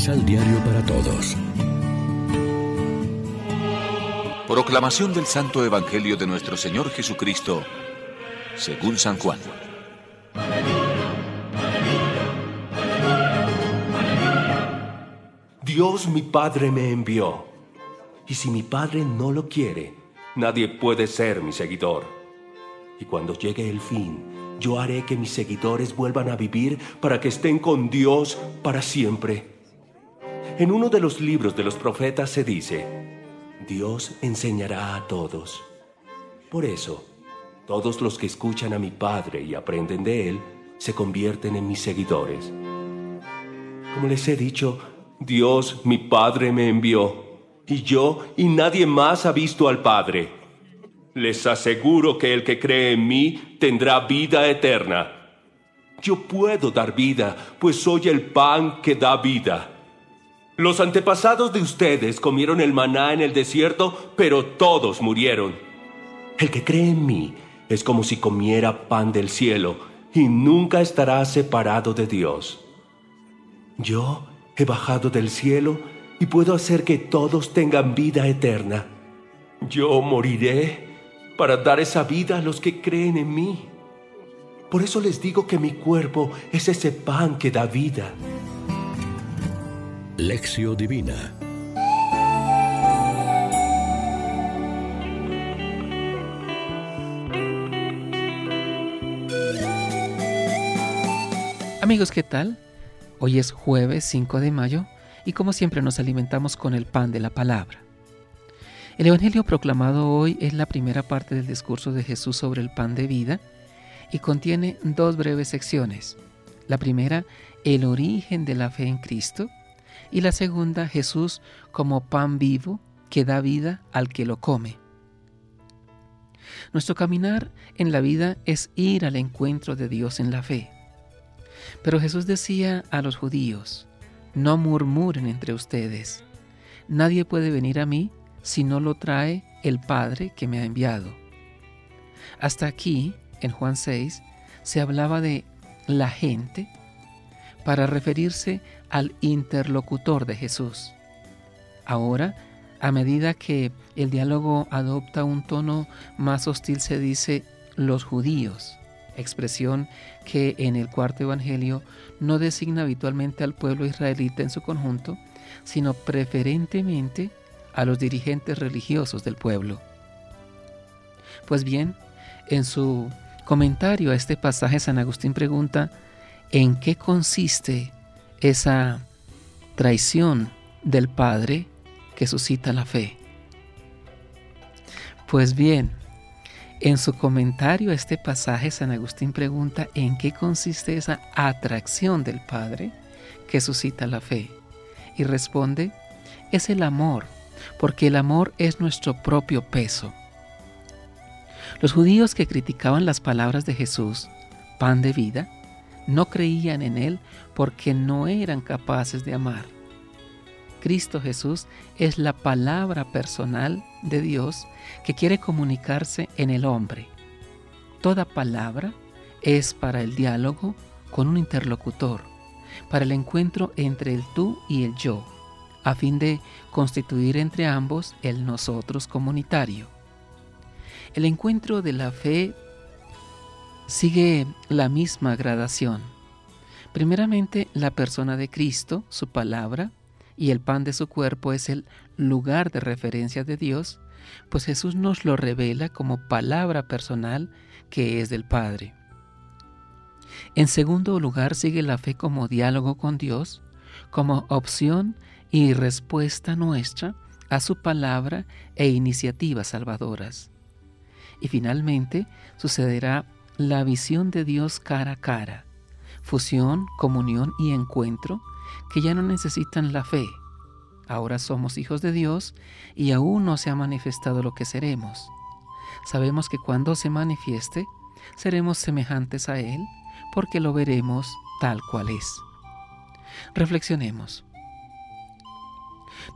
Misal Diario para Todos. Proclamación del Santo Evangelio de nuestro Señor Jesucristo, según San Juan. Dios mi Padre me envió, y si mi Padre no lo quiere, nadie puede ser mi seguidor. Y cuando llegue el fin, yo haré que mis seguidores vuelvan a vivir para que estén con Dios para siempre. En uno de los libros de los profetas se dice, Dios enseñará a todos. Por eso, todos los que escuchan a mi Padre y aprenden de Él, se convierten en mis seguidores. Como les he dicho, Dios, mi Padre, me envió, y yo y nadie más ha visto al Padre. Les aseguro que el que cree en mí tendrá vida eterna. Yo puedo dar vida, pues soy el pan que da vida. Los antepasados de ustedes comieron el maná en el desierto, pero todos murieron. El que cree en mí es como si comiera pan del cielo y nunca estará separado de Dios. Yo he bajado del cielo y puedo hacer que todos tengan vida eterna. Yo moriré para dar esa vida a los que creen en mí. Por eso les digo que mi cuerpo es ese pan que da vida. Lección Divina Amigos, ¿qué tal? Hoy es jueves 5 de mayo y como siempre nos alimentamos con el pan de la palabra. El Evangelio proclamado hoy es la primera parte del discurso de Jesús sobre el pan de vida y contiene dos breves secciones. La primera, el origen de la fe en Cristo, y la segunda, Jesús como pan vivo que da vida al que lo come. Nuestro caminar en la vida es ir al encuentro de Dios en la fe. Pero Jesús decía a los judíos, no murmuren entre ustedes, nadie puede venir a mí si no lo trae el Padre que me ha enviado. Hasta aquí, en Juan 6, se hablaba de la gente para referirse al interlocutor de Jesús. Ahora, a medida que el diálogo adopta un tono más hostil, se dice los judíos, expresión que en el cuarto evangelio no designa habitualmente al pueblo israelita en su conjunto, sino preferentemente a los dirigentes religiosos del pueblo. Pues bien, en su comentario a este pasaje San Agustín pregunta, ¿en qué consiste esa traición del Padre que suscita la fe? Pues bien, en su comentario a este pasaje San Agustín pregunta, ¿en qué consiste esa atracción del Padre que suscita la fe? Y responde, es el amor porque el amor es nuestro propio peso. Los judíos que criticaban las palabras de Jesús, pan de vida, no creían en Él porque no eran capaces de amar. Cristo Jesús es la palabra personal de Dios que quiere comunicarse en el hombre. Toda palabra es para el diálogo con un interlocutor, para el encuentro entre el tú y el yo a fin de constituir entre ambos el nosotros comunitario. El encuentro de la fe sigue la misma gradación. Primeramente, la persona de Cristo, su palabra, y el pan de su cuerpo es el lugar de referencia de Dios, pues Jesús nos lo revela como palabra personal que es del Padre. En segundo lugar, sigue la fe como diálogo con Dios, como opción y respuesta nuestra a su palabra e iniciativas salvadoras. Y finalmente sucederá la visión de Dios cara a cara, fusión, comunión y encuentro que ya no necesitan la fe. Ahora somos hijos de Dios y aún no se ha manifestado lo que seremos. Sabemos que cuando se manifieste, seremos semejantes a Él porque lo veremos tal cual es. Reflexionemos.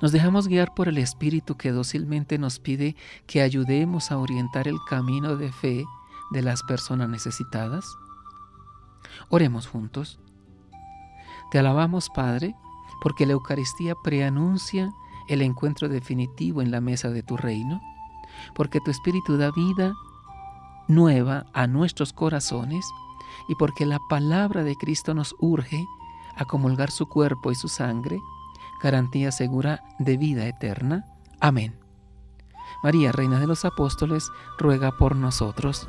Nos dejamos guiar por el Espíritu que dócilmente nos pide que ayudemos a orientar el camino de fe de las personas necesitadas. Oremos juntos. Te alabamos, Padre, porque la Eucaristía preanuncia el encuentro definitivo en la mesa de tu reino, porque tu Espíritu da vida nueva a nuestros corazones y porque la palabra de Cristo nos urge a comulgar su cuerpo y su sangre, garantía segura de vida eterna. Amén. María, Reina de los Apóstoles, ruega por nosotros.